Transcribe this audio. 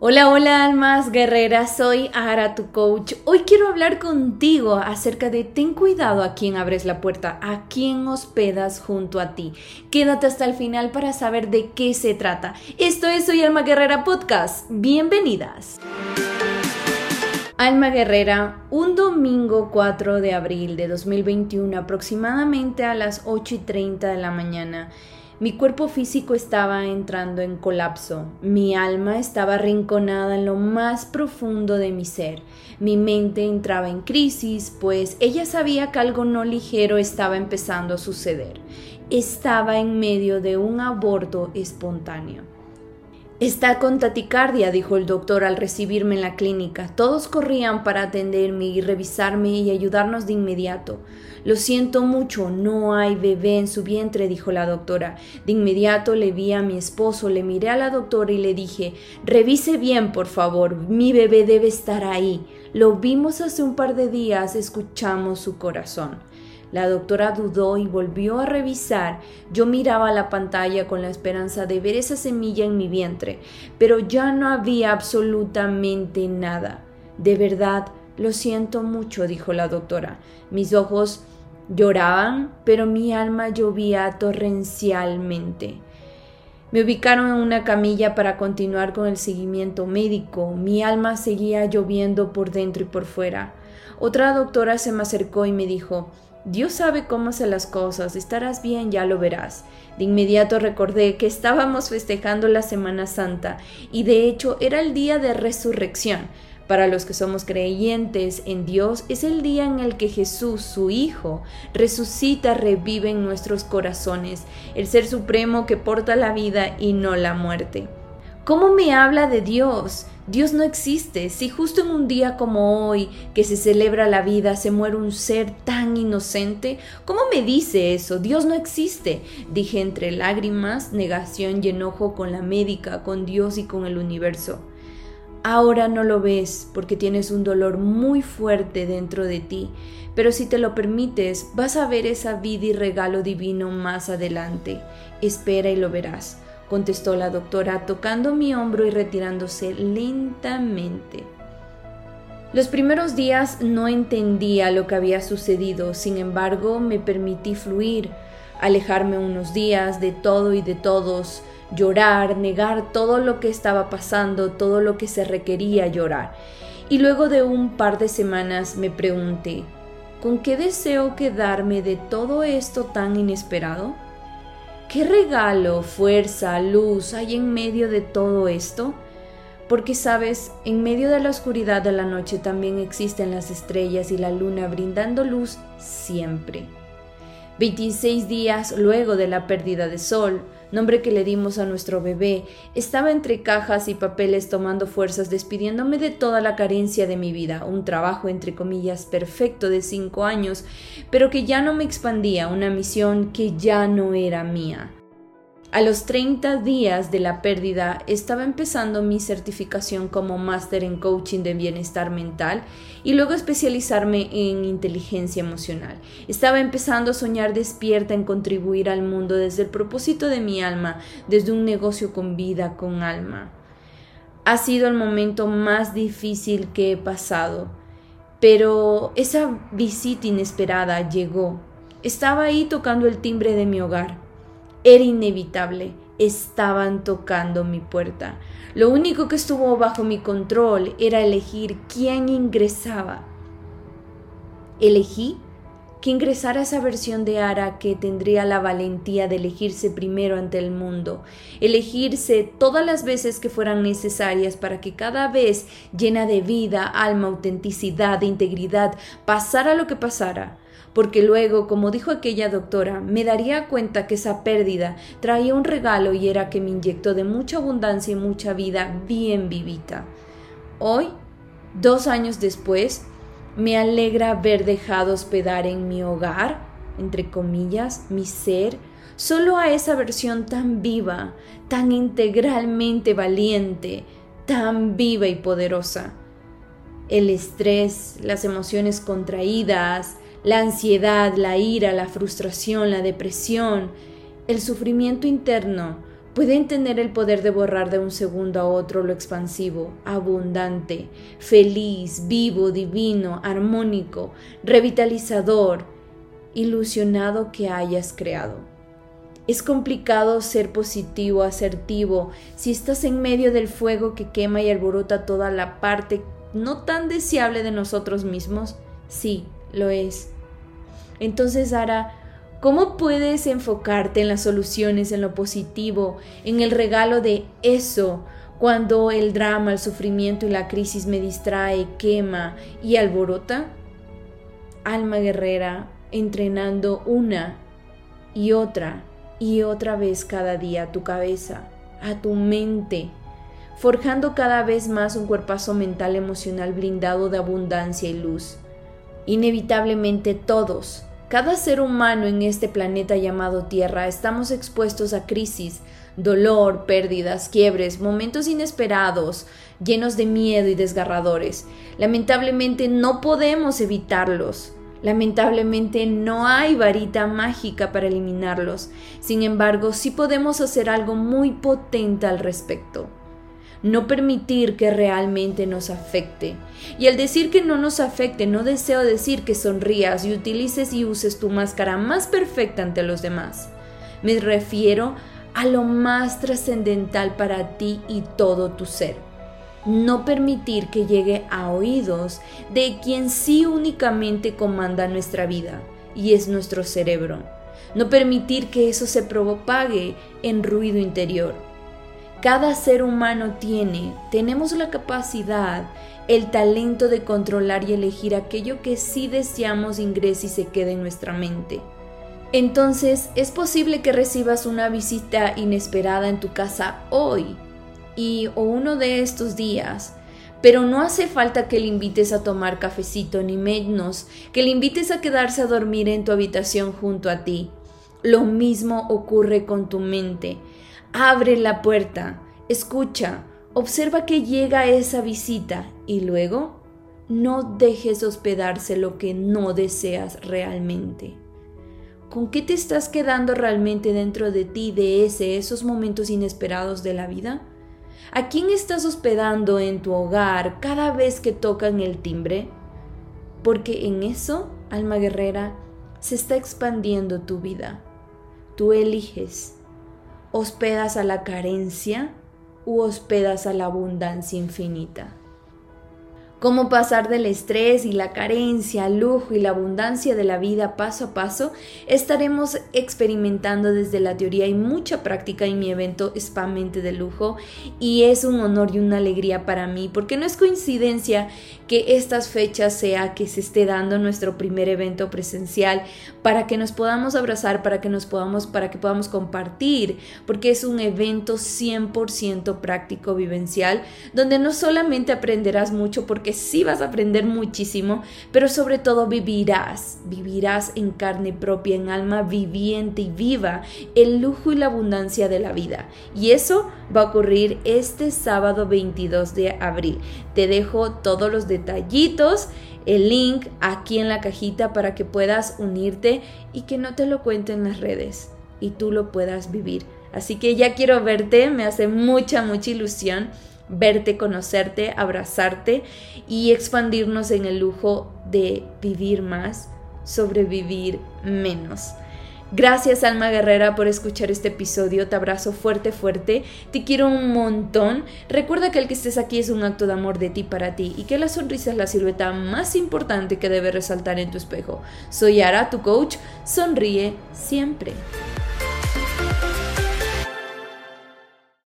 Hola, hola almas guerreras, soy Ara, tu coach. Hoy quiero hablar contigo acerca de ten cuidado a quién abres la puerta, a quién hospedas junto a ti. Quédate hasta el final para saber de qué se trata. Esto es Soy Alma Guerrera Podcast. Bienvenidas. Alma Guerrera, un domingo 4 de abril de 2021, aproximadamente a las 8 y 30 de la mañana. Mi cuerpo físico estaba entrando en colapso, mi alma estaba arrinconada en lo más profundo de mi ser, mi mente entraba en crisis, pues ella sabía que algo no ligero estaba empezando a suceder. Estaba en medio de un aborto espontáneo. Está con taticardia, dijo el doctor al recibirme en la clínica. Todos corrían para atenderme y revisarme y ayudarnos de inmediato. Lo siento mucho, no hay bebé en su vientre, dijo la doctora. De inmediato le vi a mi esposo, le miré a la doctora y le dije Revise bien, por favor, mi bebé debe estar ahí. Lo vimos hace un par de días, escuchamos su corazón. La doctora dudó y volvió a revisar. Yo miraba la pantalla con la esperanza de ver esa semilla en mi vientre, pero ya no había absolutamente nada. De verdad, lo siento mucho, dijo la doctora. Mis ojos lloraban, pero mi alma llovía torrencialmente. Me ubicaron en una camilla para continuar con el seguimiento médico. Mi alma seguía lloviendo por dentro y por fuera. Otra doctora se me acercó y me dijo Dios sabe cómo hace las cosas, estarás bien, ya lo verás. De inmediato recordé que estábamos festejando la Semana Santa y de hecho era el día de resurrección. Para los que somos creyentes en Dios es el día en el que Jesús, su Hijo, resucita, revive en nuestros corazones, el Ser Supremo que porta la vida y no la muerte. ¿Cómo me habla de Dios? Dios no existe. Si justo en un día como hoy, que se celebra la vida, se muere un ser tan inocente, ¿cómo me dice eso? Dios no existe. Dije entre lágrimas, negación y enojo con la médica, con Dios y con el universo. Ahora no lo ves porque tienes un dolor muy fuerte dentro de ti, pero si te lo permites, vas a ver esa vida y regalo divino más adelante. Espera y lo verás contestó la doctora tocando mi hombro y retirándose lentamente. Los primeros días no entendía lo que había sucedido, sin embargo me permití fluir, alejarme unos días de todo y de todos, llorar, negar todo lo que estaba pasando, todo lo que se requería llorar. Y luego de un par de semanas me pregunté, ¿con qué deseo quedarme de todo esto tan inesperado? ¿Qué regalo, fuerza, luz hay en medio de todo esto? Porque sabes, en medio de la oscuridad de la noche también existen las estrellas y la luna brindando luz siempre. 26 días luego de la pérdida de sol, nombre que le dimos a nuestro bebé, estaba entre cajas y papeles tomando fuerzas, despidiéndome de toda la carencia de mi vida, un trabajo entre comillas perfecto de cinco años, pero que ya no me expandía, una misión que ya no era mía. A los 30 días de la pérdida estaba empezando mi certificación como máster en coaching de bienestar mental y luego especializarme en inteligencia emocional. Estaba empezando a soñar despierta en contribuir al mundo desde el propósito de mi alma, desde un negocio con vida, con alma. Ha sido el momento más difícil que he pasado, pero esa visita inesperada llegó. Estaba ahí tocando el timbre de mi hogar era inevitable. Estaban tocando mi puerta. Lo único que estuvo bajo mi control era elegir quién ingresaba. Elegí que ingresara esa versión de Ara que tendría la valentía de elegirse primero ante el mundo, elegirse todas las veces que fueran necesarias para que cada vez llena de vida, alma, autenticidad, integridad, pasara lo que pasara, porque luego, como dijo aquella doctora, me daría cuenta que esa pérdida traía un regalo y era que me inyectó de mucha abundancia y mucha vida bien vivita. Hoy, dos años después, me alegra haber dejado hospedar en mi hogar, entre comillas, mi ser, solo a esa versión tan viva, tan integralmente valiente, tan viva y poderosa. El estrés, las emociones contraídas, la ansiedad, la ira, la frustración, la depresión, el sufrimiento interno pueden tener el poder de borrar de un segundo a otro lo expansivo, abundante, feliz, vivo, divino, armónico, revitalizador, ilusionado que hayas creado. Es complicado ser positivo, asertivo, si estás en medio del fuego que quema y alborota toda la parte no tan deseable de nosotros mismos. Sí, lo es. Entonces, Ara, ¿Cómo puedes enfocarte en las soluciones, en lo positivo, en el regalo de eso, cuando el drama, el sufrimiento y la crisis me distrae, quema y alborota? Alma guerrera, entrenando una y otra y otra vez cada día a tu cabeza, a tu mente, forjando cada vez más un cuerpazo mental emocional blindado de abundancia y luz. Inevitablemente todos, cada ser humano en este planeta llamado Tierra estamos expuestos a crisis, dolor, pérdidas, quiebres, momentos inesperados, llenos de miedo y desgarradores. Lamentablemente no podemos evitarlos. Lamentablemente no hay varita mágica para eliminarlos. Sin embargo, sí podemos hacer algo muy potente al respecto no permitir que realmente nos afecte. Y al decir que no nos afecte, no deseo decir que sonrías y utilices y uses tu máscara más perfecta ante los demás. Me refiero a lo más trascendental para ti y todo tu ser. No permitir que llegue a oídos de quien sí únicamente comanda nuestra vida, y es nuestro cerebro. No permitir que eso se propague en ruido interior cada ser humano tiene, tenemos la capacidad, el talento de controlar y elegir aquello que sí deseamos ingrese y se quede en nuestra mente. Entonces, es posible que recibas una visita inesperada en tu casa hoy y o uno de estos días, pero no hace falta que le invites a tomar cafecito ni menos que le invites a quedarse a dormir en tu habitación junto a ti. Lo mismo ocurre con tu mente. Abre la puerta, escucha, observa que llega esa visita y luego no dejes hospedarse lo que no deseas realmente. ¿Con qué te estás quedando realmente dentro de ti de ese, esos momentos inesperados de la vida? ¿A quién estás hospedando en tu hogar cada vez que tocan el timbre? Porque en eso, alma guerrera, se está expandiendo tu vida. Tú eliges hospedas a la carencia u hospedas a la abundancia infinita cómo pasar del estrés y la carencia al lujo y la abundancia de la vida paso a paso, estaremos experimentando desde la teoría y mucha práctica en mi evento Spamente de Lujo y es un honor y una alegría para mí porque no es coincidencia que estas fechas sea que se esté dando nuestro primer evento presencial para que nos podamos abrazar, para que nos podamos para que podamos compartir, porque es un evento 100% práctico vivencial donde no solamente aprenderás mucho porque sí vas a aprender muchísimo, pero sobre todo vivirás, vivirás en carne propia, en alma viviente y viva el lujo y la abundancia de la vida. Y eso va a ocurrir este sábado 22 de abril. Te dejo todos los detallitos el link aquí en la cajita para que puedas unirte y que no te lo cuente en las redes y tú lo puedas vivir. Así que ya quiero verte, me hace mucha, mucha ilusión verte, conocerte, abrazarte y expandirnos en el lujo de vivir más, sobrevivir menos. Gracias Alma Guerrera por escuchar este episodio, te abrazo fuerte, fuerte, te quiero un montón. Recuerda que el que estés aquí es un acto de amor de ti para ti y que la sonrisa es la silueta más importante que debe resaltar en tu espejo. Soy Ara, tu coach, sonríe siempre.